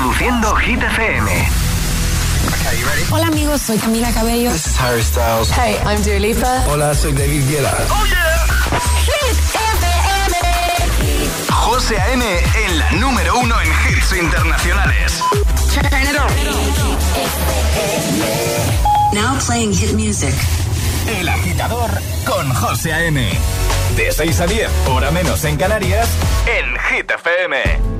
Reproduciendo Hit FM. Hola amigos, soy Camila Cabello. This is Harry Styles. Hey, I'm Dua Lipa. Hola, soy David Guetta. ¡Oh, yeah! Hit FM. José A.M. en la número uno en hits internacionales. Now playing hit music. El agitador con José A.M. De 6 a 10, hora menos en Canarias, en Hit FM.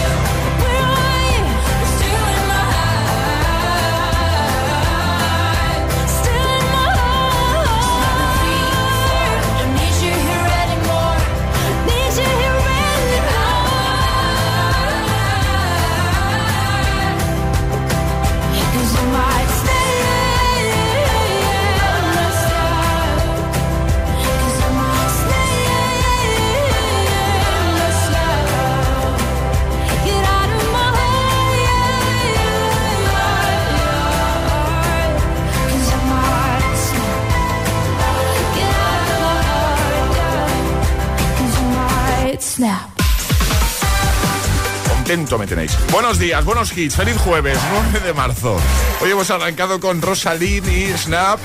Me tenéis. Buenos días, buenos hits. Feliz jueves, 9 de marzo. Hoy hemos arrancado con Rosalind y Snap.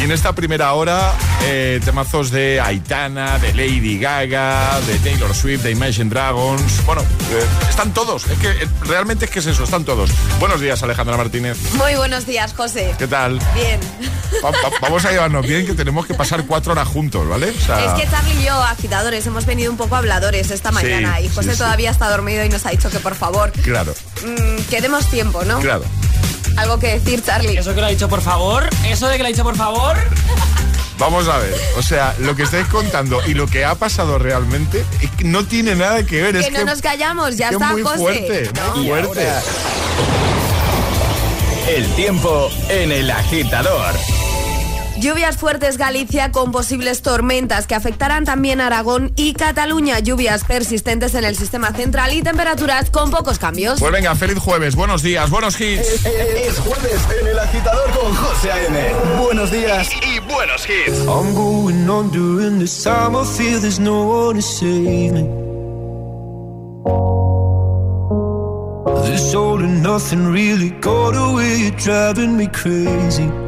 Y en esta primera hora, eh, temazos de Aitana, de Lady Gaga, de Taylor Swift, de Imagine Dragons. Bueno, eh, están todos. Es que eh, realmente es que es eso, están todos. Buenos días, Alejandra Martínez. Muy buenos días, José. ¿Qué tal? Bien. Va- va- vamos a llevarnos bien, que tenemos que pasar cuatro horas juntos, ¿vale? O sea, Es que Charlie y yo, agitadores, hemos venido un poco habladores esta mañana y José sí, sí. todavía está dormido y nos ha dicho que por favor Claro, mm, que demos tiempo, ¿no? claro. Algo que decir, Charlie. Eso que lo ha dicho por favor, eso de que lo ha dicho por favor. Vamos a ver, o sea, lo que estáis contando y lo que ha pasado realmente es que no tiene nada que ver. que es no que, nos callamos, ya está, muy José. fuerte, muy fuerte. ahora, El tiempo en el agitador. Lluvias fuertes Galicia con posibles tormentas que afectarán también Aragón y Cataluña. Lluvias persistentes en el sistema central y temperaturas con pocos cambios. Pues venga, feliz jueves, buenos días, buenos hits. Es jueves en el agitador con José A.M. Buenos días y buenos hits. I'm going on during this time. I feel there's no one to save me. This all and nothing really got away, driving me crazy.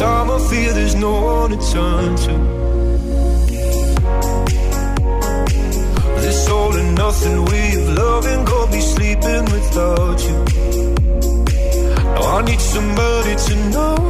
time I fear, there's no one to turn to. This all and nothing we've loving, gonna be sleeping without you. Now I need somebody to know.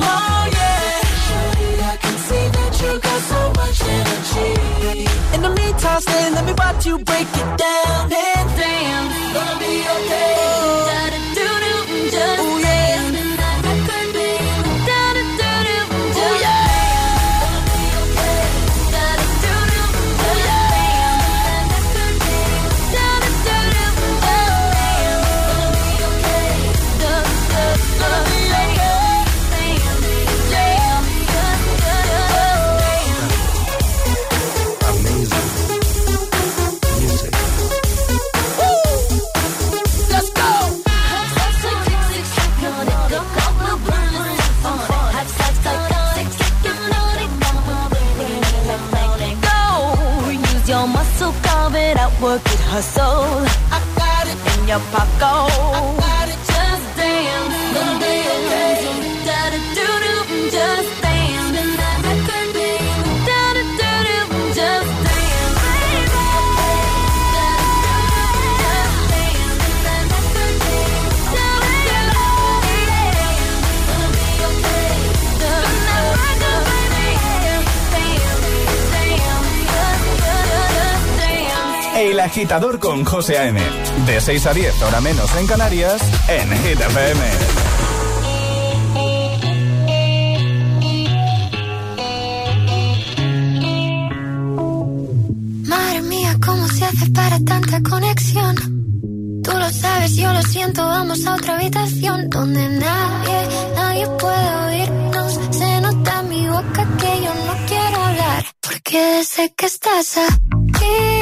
Oh yeah. Surely I can see that you got so much energy. In the meantime, stay. Let me watch you break it down and damn. Gonna be okay. Your pocket. Agitador con José A.M. De 6 a 10, hora menos en Canarias, en Hit FM. Madre mía, ¿cómo se hace para tanta conexión? Tú lo sabes, yo lo siento, vamos a otra habitación donde nadie, nadie puede oírnos. Se nota en mi boca que yo no quiero hablar, porque sé que estás aquí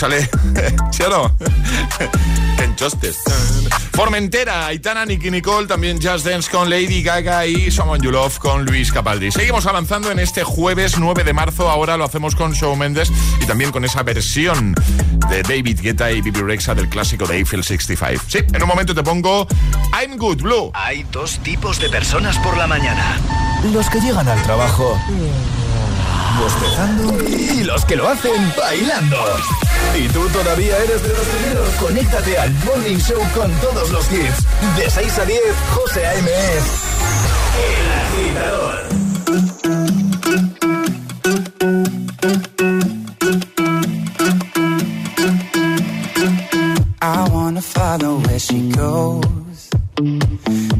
sale. ¿Sí o no? Formentera, Aitana, Nicky Nicole, también Just Dance con Lady Gaga y Someone You Love con Luis Capaldi. Seguimos avanzando en este jueves 9 de marzo. Ahora lo hacemos con Show Mendes y también con esa versión de David Guetta y Bibi Rexa del clásico de Eiffel 65. Sí, en un momento te pongo I'm Good Blue. Hay dos tipos de personas por la mañana: los que llegan al trabajo bostezando y los que lo hacen bailando. ¿Y tú todavía eres de los primeros? Conéctate al Morning Show con todos los hits. De 6 a 10, José A.M. El agitador. I wanna follow where she goes.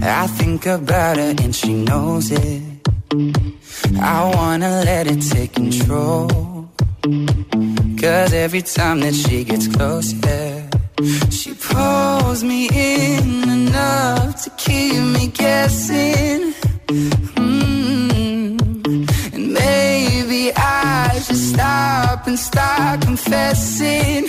I think about her and she knows it. I wanna let it take control. Cause every time that she gets close, she pulls me in enough to keep me guessing. Mm. And maybe I should stop and start confessing,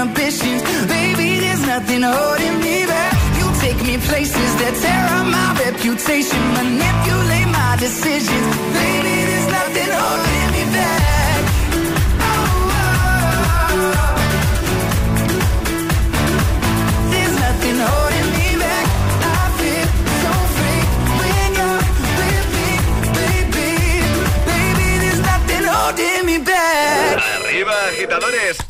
my inhibitions, baby. There's nothing holding me back. You take me places that tear up my reputation, manipulate my decisions, baby. There's nothing holding me back. There's nothing holding me back. I feel so free when you're with me, baby. Baby, there's nothing holding me back. Arriba, agitadores.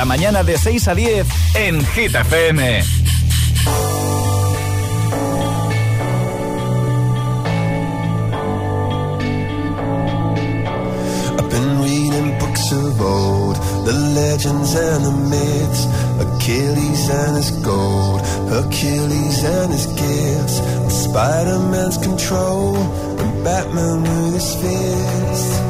Cada mañana de 6 a 10 en Hit FM. I've been reading books of old, the legends and the myths, Achilles and his gold, Hercules and his gifts, Spider-Man's control, and Batman with his fist.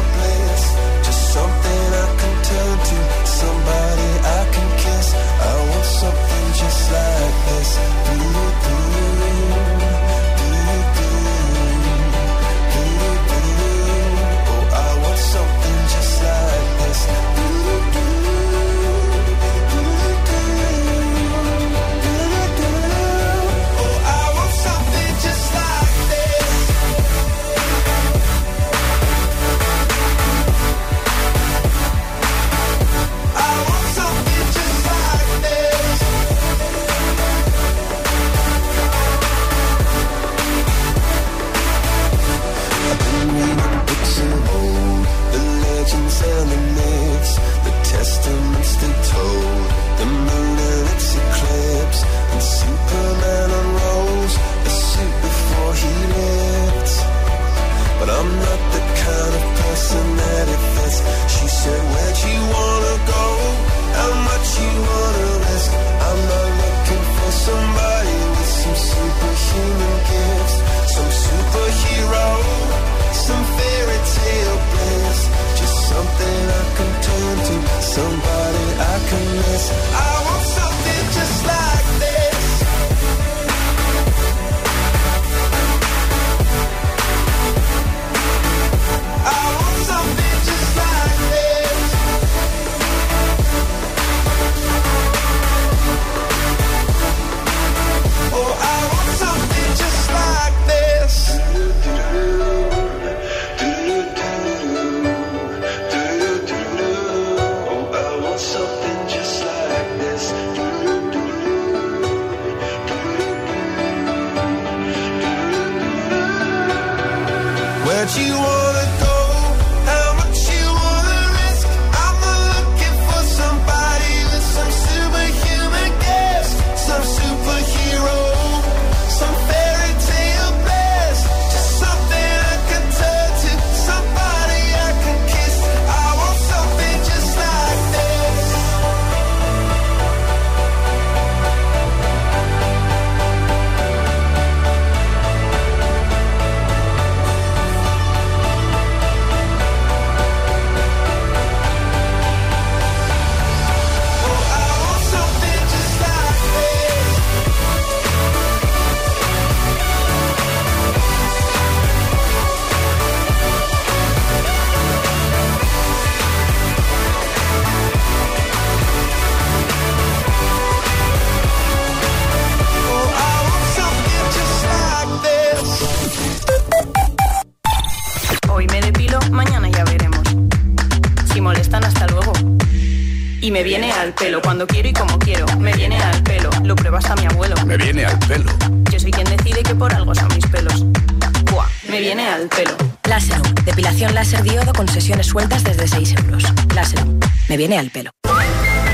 al pelo.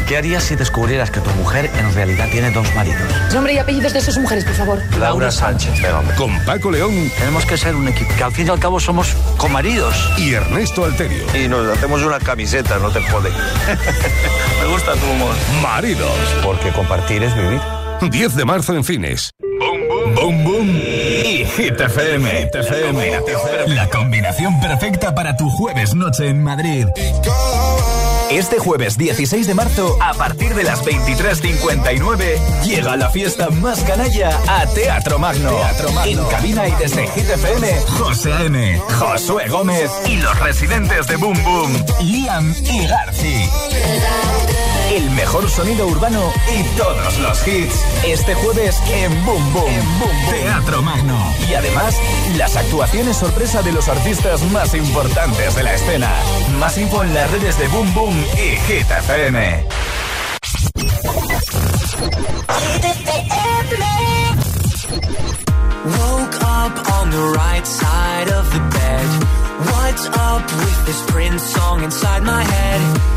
¿Qué harías si descubrieras que tu mujer en realidad tiene dos maridos? Nombre y apellidos de sus mujeres, por favor. Laura Sánchez. Con Paco León Tenemos que ser un equipo, que al fin y al cabo somos comaridos. y Ernesto Alterio. Y nos hacemos una camiseta, no te jode. Me gusta tu humor. Maridos. Porque compartir es vivir. 10 de marzo en cines. Boom Boom y Hit FM. Hit FM. La combinación perfecta para tu jueves noche en Madrid. Este jueves 16 de marzo, a partir de las 23.59, llega la fiesta más canalla a Teatro Magno. Teatro Magno. En cabina y desde Hit FM, José A.M., Josué Gómez y los residentes de Boom Boom, Liam y Garci. El mejor sonido urbano y todos los hits. Este jueves en Boom Boom, Boom Boom. Teatro Magno. Y además, las actuaciones sorpresa de los artistas más importantes de la escena. Más info en las redes de Boom Boom y Hit FM. What's up with song inside my head?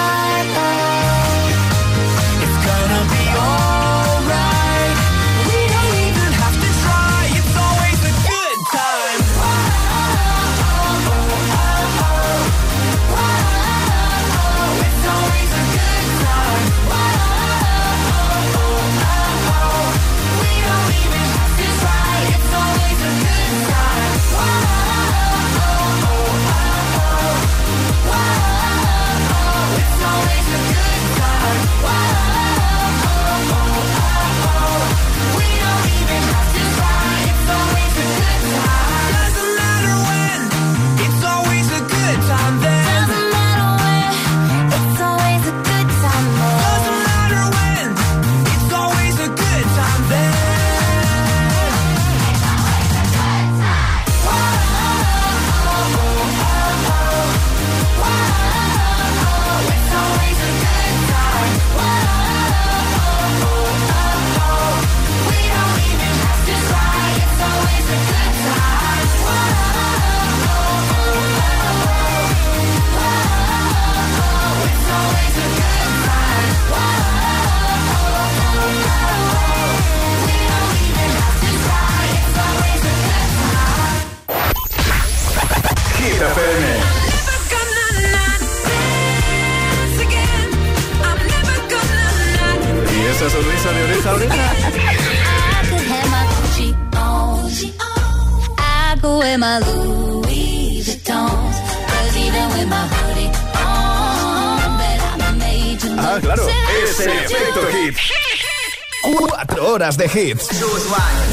Horas de hits.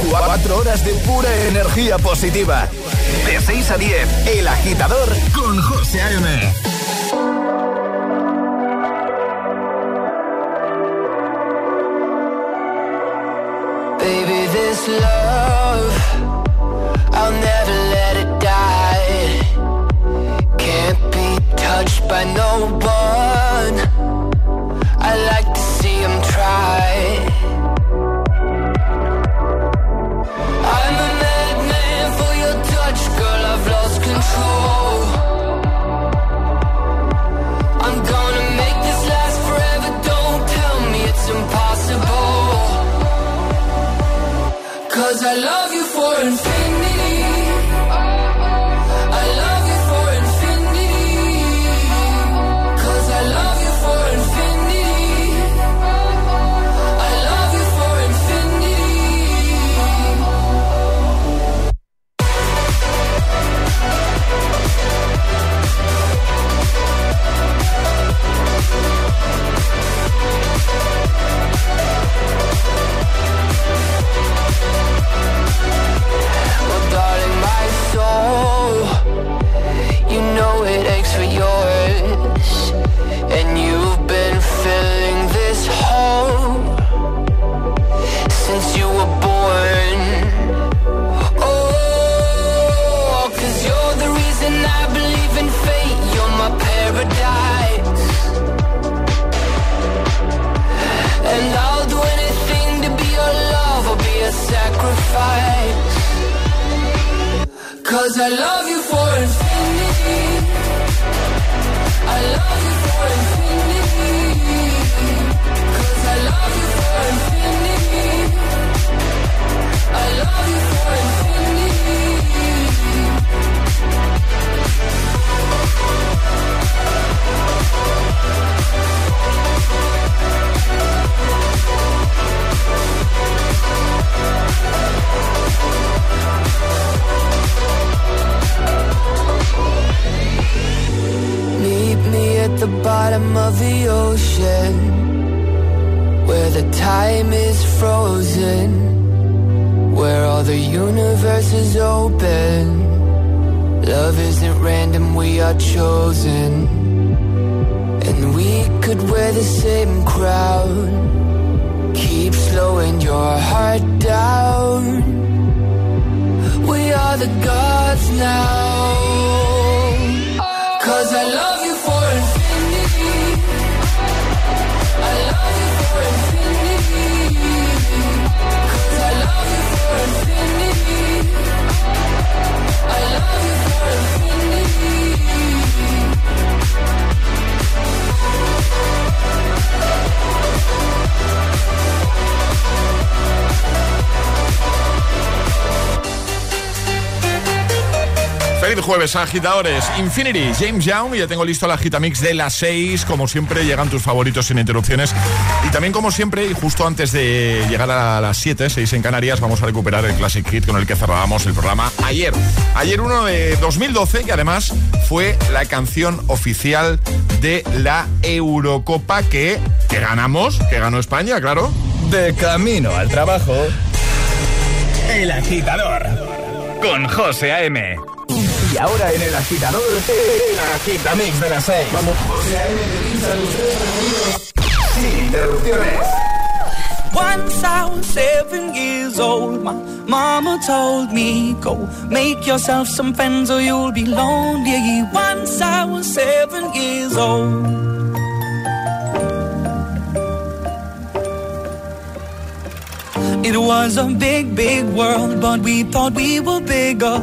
Cuatro horas de pura energía positiva. De 6 a 10, El Agitador con José A.M. Baby, this love, I'll never let it die. Can't be touched by no one. Jueves, agitadores. Infinity, James Young. Ya tengo listo la Gitamix de las 6. Como siempre, llegan tus favoritos sin interrupciones. Y también, como siempre, y justo antes de llegar a las 7, 6 en Canarias, vamos a recuperar el Classic Hit con el que cerrábamos el programa ayer. Ayer, uno de 2012, que además fue la canción oficial de la Eurocopa que, que ganamos, que ganó España, claro. De camino al trabajo. El agitador. Con José A.M. Y ahora en el agitador, el agitamix de las 6. Vamos. Sin interrupciones. Once I was seven years old, my mama told me, Go make yourself some friends or you'll be lonely. Once I was seven years old. It was a big, big world, but we thought we were bigger.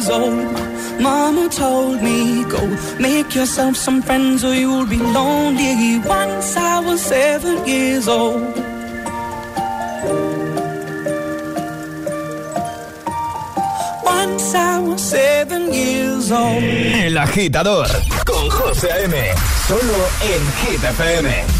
years old. Mama told me, go make yourself some friends or you'll be lonely. Once I was seven years old. Once I was seven years old. El agitador. Con José A.M. Solo en Hit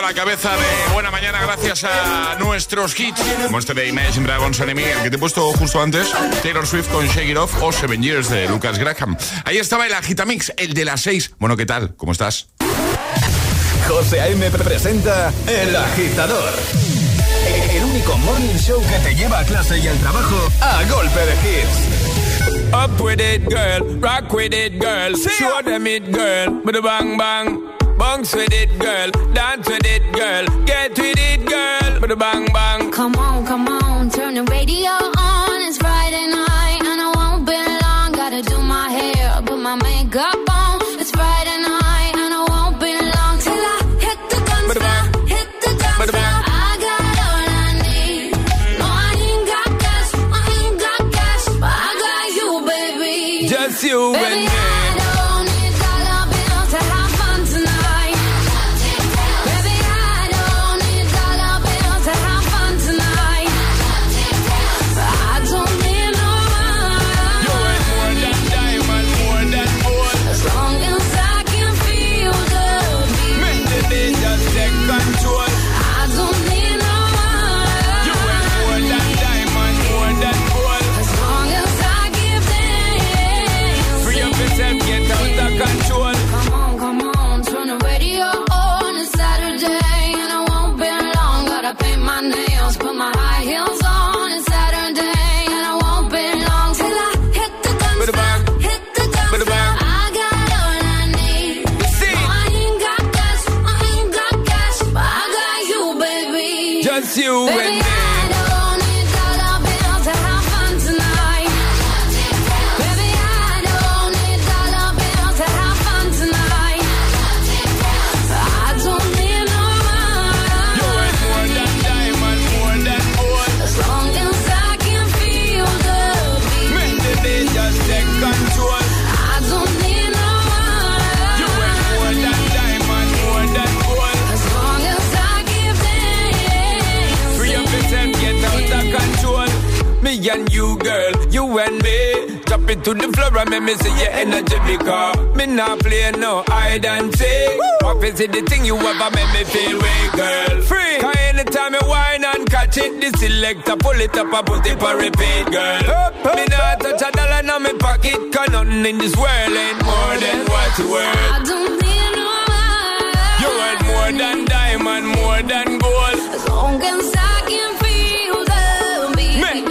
a la cabeza de Buena Mañana gracias a nuestros hits. Monster de Imagine Dragons Enemy, el que te he puesto justo antes, Taylor Swift con Shake It Off o Seven Years de Lucas Graham. Ahí estaba el Agitamix, el de las seis. Bueno, ¿qué tal? ¿Cómo estás? José A.M. presenta El Agitador. El único morning show que te lleva a clase y al trabajo a golpe de hits. Up with it, girl. Rock with it, girl. Show them it, girl. With a bang bang. Bounce with it, girl. Dance with it, girl. Get with it, girl. Bada bang bang. Come on, come on. Turn the radio on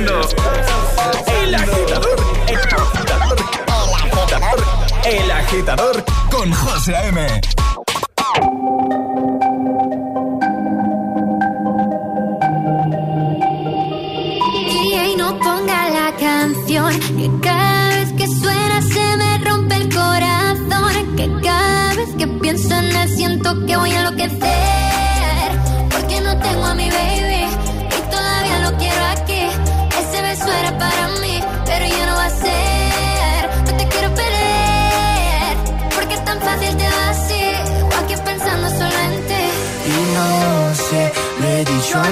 El Agitador, El Agitador, El Agitador, El Agitador con José M. Y no ponga la canción que cada vez que suena se me rompe el corazón, que cada vez que pienso en él siento que voy a lo enloquecer.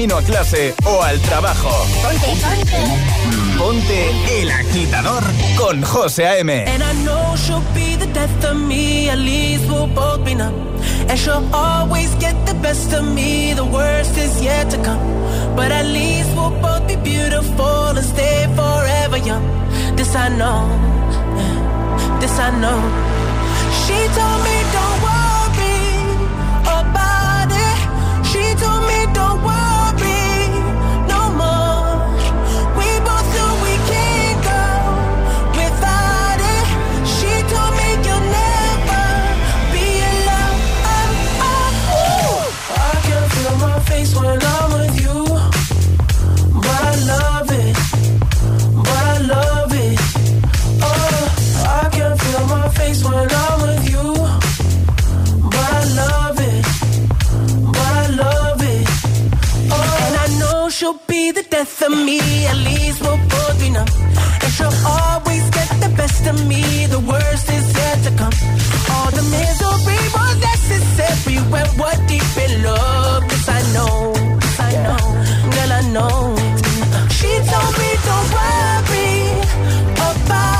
camino a clase o al trabajo. Ponte, ponte. Ponte el agitador con José A.M. And I know she'll be the death of me, at least we'll both be numb. And she'll always get the best of me, the worst is yet to come. But at least we'll both be beautiful and stay forever young. This I know, this I know. She told me don't worry about it. She told me don't worry. be the death of me, at least we'll both be numb. And she'll always get the best of me, the worst is yet to come. All the misery was necessary when we're deep in love. Cause I know, cause I know, girl, I know. She told me don't worry about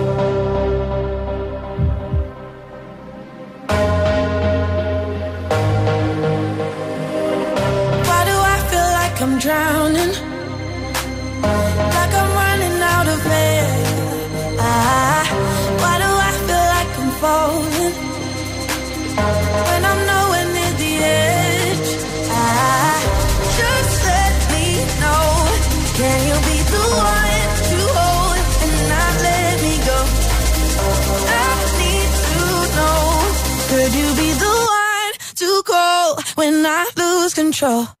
control.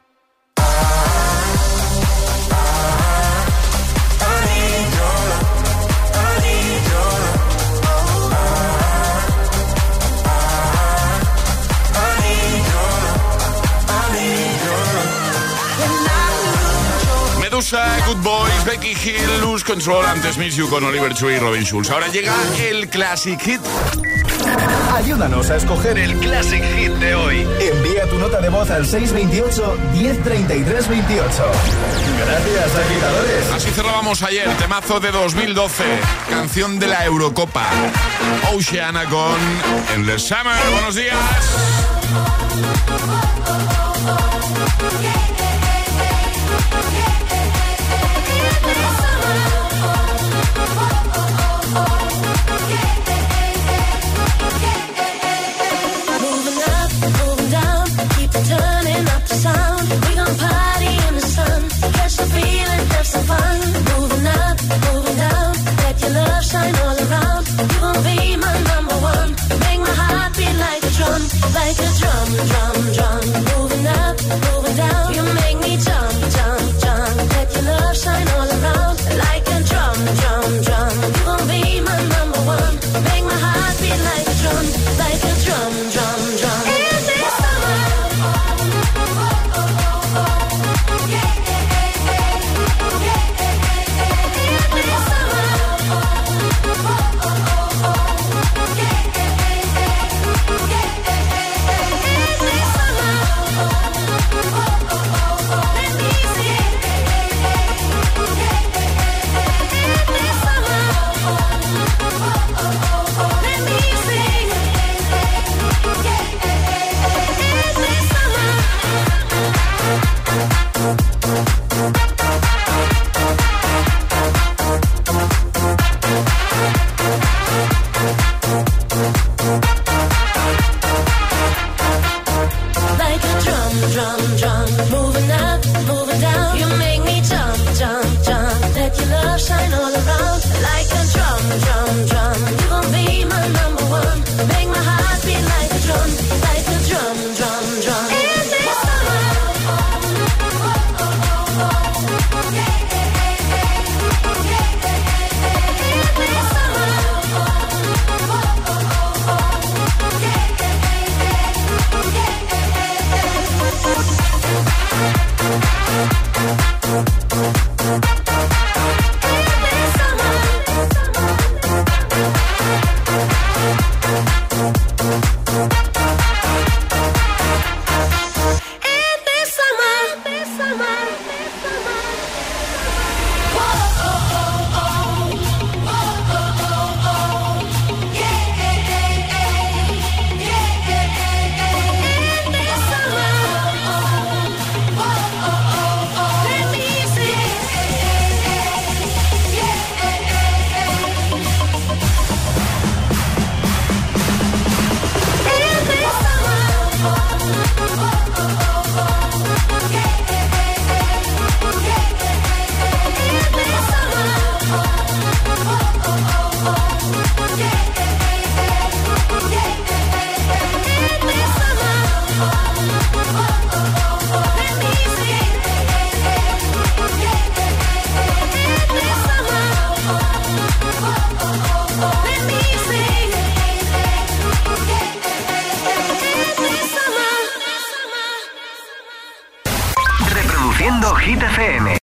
Medusa, Good Boys, Becky Hill, Lose Control, antes Miss You con Oliver Tree y Robin Schulz. Ahora llega el Classic Hit. Ayúdanos a escoger el Classic Hit de hoy. Envía tu nota de voz al 628 103328. Gracias, agitadores. Así cerrábamos ayer, temazo de 2012, canción de la Eurocopa. Oceana con Endless Summer. Buenos días.